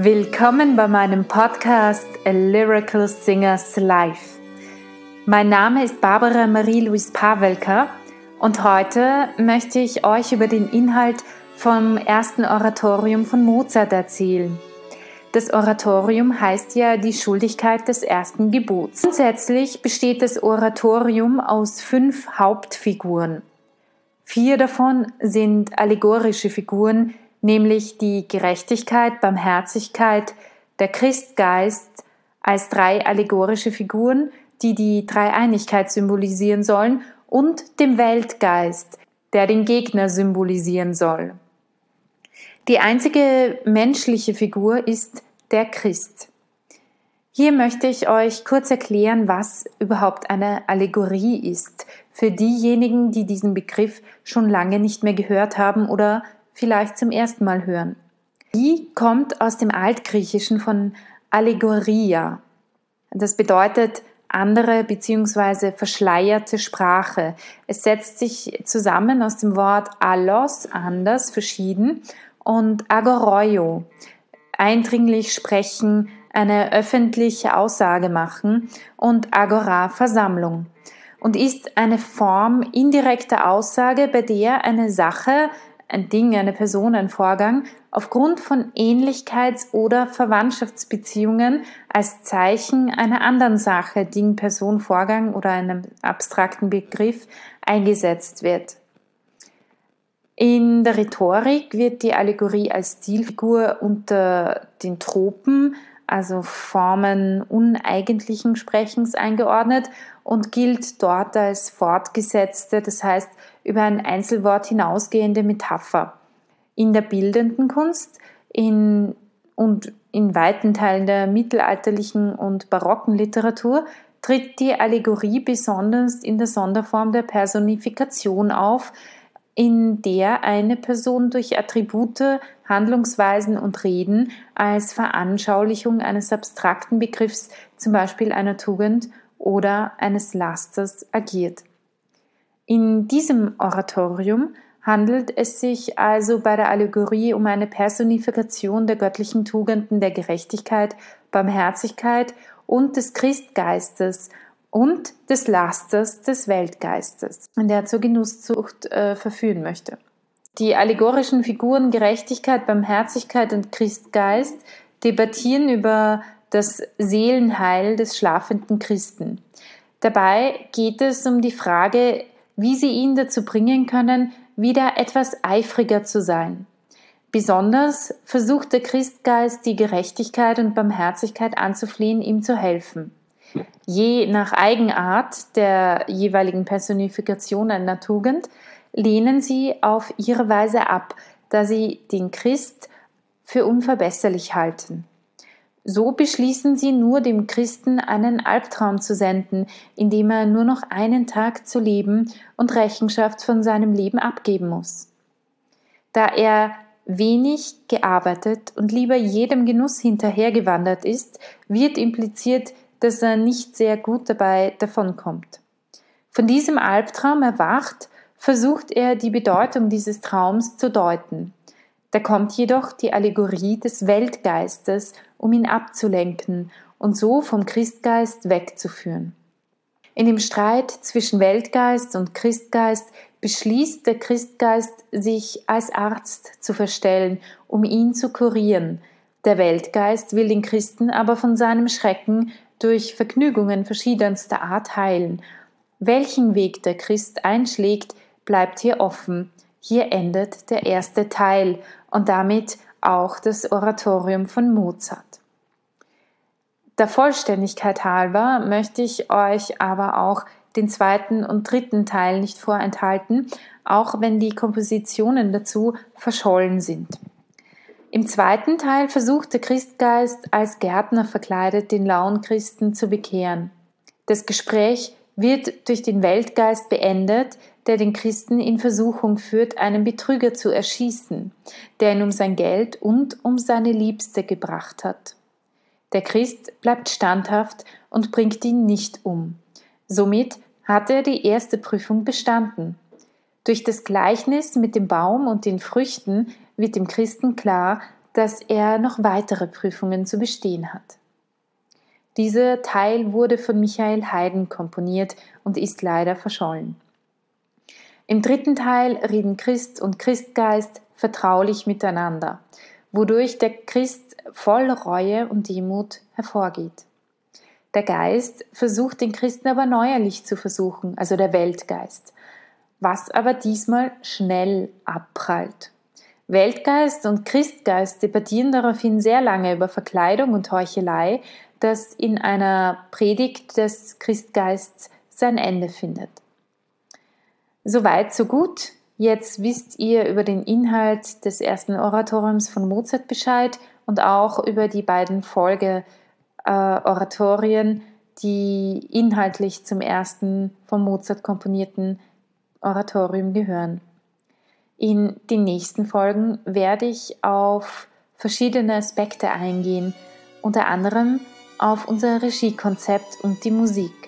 Willkommen bei meinem Podcast A Lyrical Singers Life. Mein Name ist Barbara Marie-Louise Pawelka und heute möchte ich euch über den Inhalt vom ersten Oratorium von Mozart erzählen. Das Oratorium heißt ja die Schuldigkeit des ersten Gebots. Grundsätzlich besteht das Oratorium aus fünf Hauptfiguren. Vier davon sind allegorische Figuren, nämlich die Gerechtigkeit, Barmherzigkeit, der Christgeist als drei allegorische Figuren, die die Dreieinigkeit symbolisieren sollen, und dem Weltgeist, der den Gegner symbolisieren soll. Die einzige menschliche Figur ist der Christ. Hier möchte ich euch kurz erklären, was überhaupt eine Allegorie ist, für diejenigen, die diesen Begriff schon lange nicht mehr gehört haben oder vielleicht zum ersten Mal hören. Die kommt aus dem Altgriechischen von Allegoria. Das bedeutet andere bzw. verschleierte Sprache. Es setzt sich zusammen aus dem Wort allos, anders, verschieden, und agoroio, eindringlich sprechen, eine öffentliche Aussage machen und agora, Versammlung. Und ist eine Form indirekter Aussage, bei der eine Sache ein Ding, eine Person, ein Vorgang aufgrund von Ähnlichkeits- oder Verwandtschaftsbeziehungen als Zeichen einer anderen Sache, Ding, Person, Vorgang oder einem abstrakten Begriff eingesetzt wird. In der Rhetorik wird die Allegorie als Stilfigur unter den Tropen, also Formen uneigentlichen Sprechens eingeordnet und gilt dort als fortgesetzte, das heißt über ein Einzelwort hinausgehende Metapher. In der bildenden Kunst in, und in weiten Teilen der mittelalterlichen und barocken Literatur tritt die Allegorie besonders in der Sonderform der Personifikation auf, in der eine Person durch Attribute, Handlungsweisen und Reden als Veranschaulichung eines abstrakten Begriffs, zum Beispiel einer Tugend oder eines Lasters, agiert. In diesem Oratorium handelt es sich also bei der Allegorie um eine Personifikation der göttlichen Tugenden der Gerechtigkeit, Barmherzigkeit und des Christgeistes und des Lasters des Weltgeistes, der zur Genusszucht äh, verführen möchte. Die allegorischen Figuren Gerechtigkeit, Barmherzigkeit und Christgeist debattieren über das Seelenheil des schlafenden Christen. Dabei geht es um die Frage, wie sie ihn dazu bringen können, wieder etwas eifriger zu sein. Besonders versucht der Christgeist, die Gerechtigkeit und Barmherzigkeit anzuflehen, ihm zu helfen. Je nach Eigenart der jeweiligen Personifikation einer Tugend lehnen sie auf ihre Weise ab, da sie den Christ für unverbesserlich halten. So beschließen sie nur dem Christen einen Albtraum zu senden, indem er nur noch einen Tag zu leben und Rechenschaft von seinem Leben abgeben muss. Da er wenig gearbeitet und lieber jedem Genuss hinterhergewandert ist, wird impliziert, dass er nicht sehr gut dabei davonkommt. Von diesem Albtraum erwacht, versucht er die Bedeutung dieses Traums zu deuten. Da kommt jedoch die Allegorie des Weltgeistes, um ihn abzulenken und so vom Christgeist wegzuführen. In dem Streit zwischen Weltgeist und Christgeist beschließt der Christgeist, sich als Arzt zu verstellen, um ihn zu kurieren. Der Weltgeist will den Christen aber von seinem Schrecken durch Vergnügungen verschiedenster Art heilen. Welchen Weg der Christ einschlägt, bleibt hier offen. Hier endet der erste Teil und damit auch das Oratorium von Mozart. Der Vollständigkeit halber möchte ich euch aber auch den zweiten und dritten Teil nicht vorenthalten, auch wenn die Kompositionen dazu verschollen sind. Im zweiten Teil versucht der Christgeist als Gärtner verkleidet den lauen Christen zu bekehren. Das Gespräch wird durch den Weltgeist beendet, der den Christen in Versuchung führt, einen Betrüger zu erschießen, der ihn um sein Geld und um seine Liebste gebracht hat. Der Christ bleibt standhaft und bringt ihn nicht um. Somit hat er die erste Prüfung bestanden. Durch das Gleichnis mit dem Baum und den Früchten wird dem Christen klar, dass er noch weitere Prüfungen zu bestehen hat. Dieser Teil wurde von Michael Haydn komponiert und ist leider verschollen. Im dritten Teil reden Christ und Christgeist vertraulich miteinander, wodurch der Christ voll Reue und Demut hervorgeht. Der Geist versucht den Christen aber neuerlich zu versuchen, also der Weltgeist, was aber diesmal schnell abprallt. Weltgeist und Christgeist debattieren daraufhin sehr lange über Verkleidung und Heuchelei, das in einer Predigt des Christgeists sein Ende findet. Soweit, so gut. Jetzt wisst ihr über den Inhalt des ersten Oratoriums von Mozart Bescheid und auch über die beiden Folge äh, die inhaltlich zum ersten von Mozart komponierten Oratorium gehören. In den nächsten Folgen werde ich auf verschiedene Aspekte eingehen, unter anderem auf unser Regiekonzept und die Musik.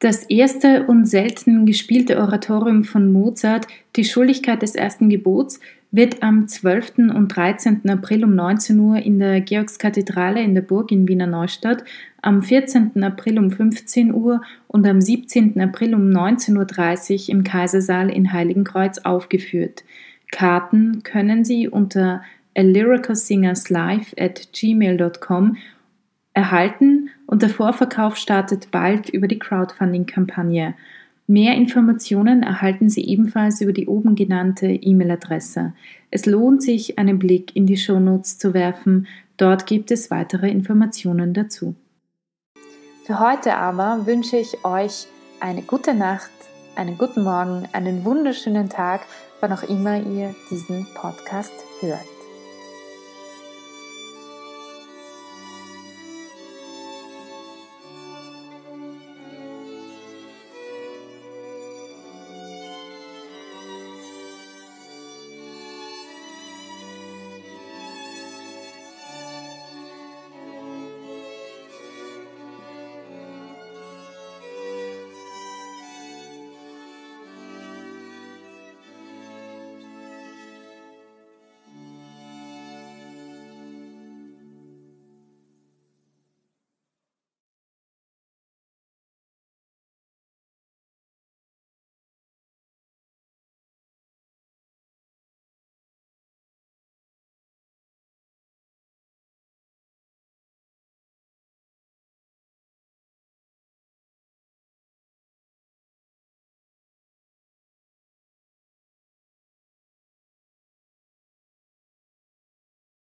Das erste und selten gespielte Oratorium von Mozart, Die Schuldigkeit des ersten Gebots, wird am 12. und 13. April um 19 Uhr in der Georgskathedrale in der Burg in Wiener Neustadt, am 14. April um 15 Uhr und am 17. April um 19.30 Uhr im Kaisersaal in Heiligenkreuz aufgeführt. Karten können Sie unter alyricalsingerslive at gmail.com erhalten und der Vorverkauf startet bald über die Crowdfunding-Kampagne. Mehr Informationen erhalten Sie ebenfalls über die oben genannte E-Mail-Adresse. Es lohnt sich, einen Blick in die Shownotes zu werfen. Dort gibt es weitere Informationen dazu. Für heute aber wünsche ich euch eine gute Nacht, einen guten Morgen, einen wunderschönen Tag, wann auch immer ihr diesen Podcast hört.